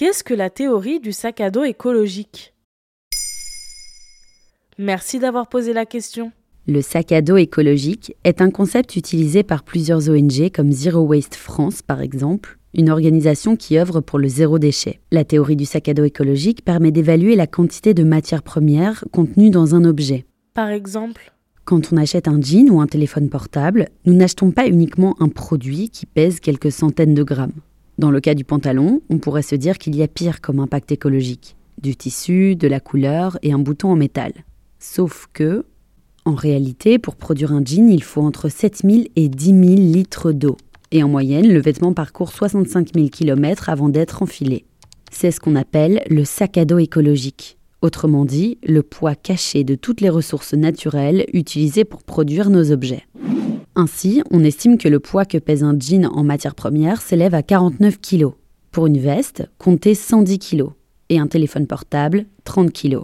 Qu'est-ce que la théorie du sac à dos écologique? Merci d'avoir posé la question. Le sac à dos écologique est un concept utilisé par plusieurs ONG comme Zero Waste France par exemple, une organisation qui œuvre pour le zéro déchet. La théorie du sac à dos écologique permet d'évaluer la quantité de matières premières contenues dans un objet. Par exemple? Quand on achète un jean ou un téléphone portable, nous n'achetons pas uniquement un produit qui pèse quelques centaines de grammes. Dans le cas du pantalon, on pourrait se dire qu'il y a pire comme impact écologique. Du tissu, de la couleur et un bouton en métal. Sauf que, en réalité, pour produire un jean, il faut entre 7000 et 10 000 litres d'eau. Et en moyenne, le vêtement parcourt 65 000 km avant d'être enfilé. C'est ce qu'on appelle le sac à dos écologique. Autrement dit, le poids caché de toutes les ressources naturelles utilisées pour produire nos objets. Ainsi, on estime que le poids que pèse un jean en matière première s'élève à 49 kg. Pour une veste, comptez 110 kg. Et un téléphone portable, 30 kg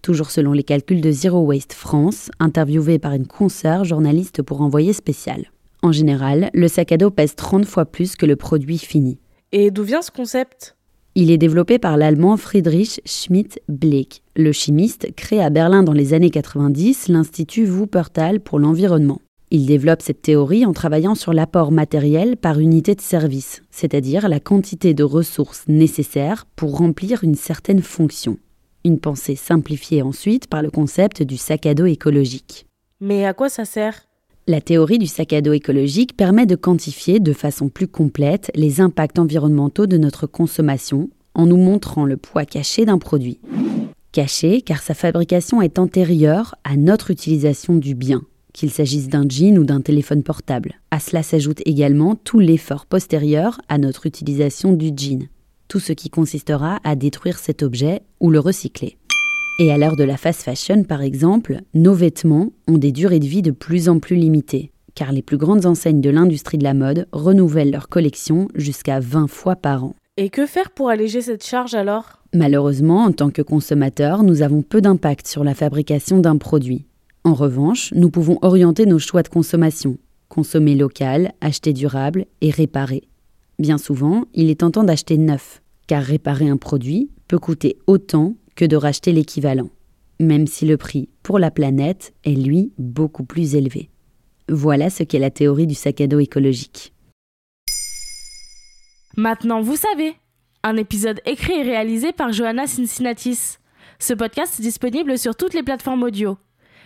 toujours selon les calculs de Zero Waste France, interviewé par une consoeur journaliste pour envoyer spécial. En général, le sac à dos pèse 30 fois plus que le produit fini. Et d'où vient ce concept? Il est développé par l'allemand Friedrich Schmidt-Bleek, le chimiste créé à Berlin dans les années 90 l'Institut Wuppertal pour l'environnement. Il développe cette théorie en travaillant sur l'apport matériel par unité de service, c'est-à-dire la quantité de ressources nécessaires pour remplir une certaine fonction. Une pensée simplifiée ensuite par le concept du sac à dos écologique. Mais à quoi ça sert? La théorie du sac à dos écologique permet de quantifier de façon plus complète les impacts environnementaux de notre consommation en nous montrant le poids caché d'un produit. Caché car sa fabrication est antérieure à notre utilisation du bien, qu'il s'agisse d'un jean ou d'un téléphone portable. À cela s'ajoute également tout l'effort postérieur à notre utilisation du jean tout ce qui consistera à détruire cet objet ou le recycler. Et à l'heure de la fast fashion, par exemple, nos vêtements ont des durées de vie de plus en plus limitées, car les plus grandes enseignes de l'industrie de la mode renouvellent leur collection jusqu'à 20 fois par an. Et que faire pour alléger cette charge alors? Malheureusement, en tant que consommateurs, nous avons peu d'impact sur la fabrication d'un produit. En revanche, nous pouvons orienter nos choix de consommation, consommer local, acheter durable et réparer. Bien souvent, il est tentant d'acheter neuf, car réparer un produit peut coûter autant que de racheter l'équivalent, même si le prix pour la planète est lui beaucoup plus élevé. Voilà ce qu'est la théorie du sac à dos écologique. Maintenant, vous savez. Un épisode écrit et réalisé par Johanna Cincinnatis. Ce podcast est disponible sur toutes les plateformes audio.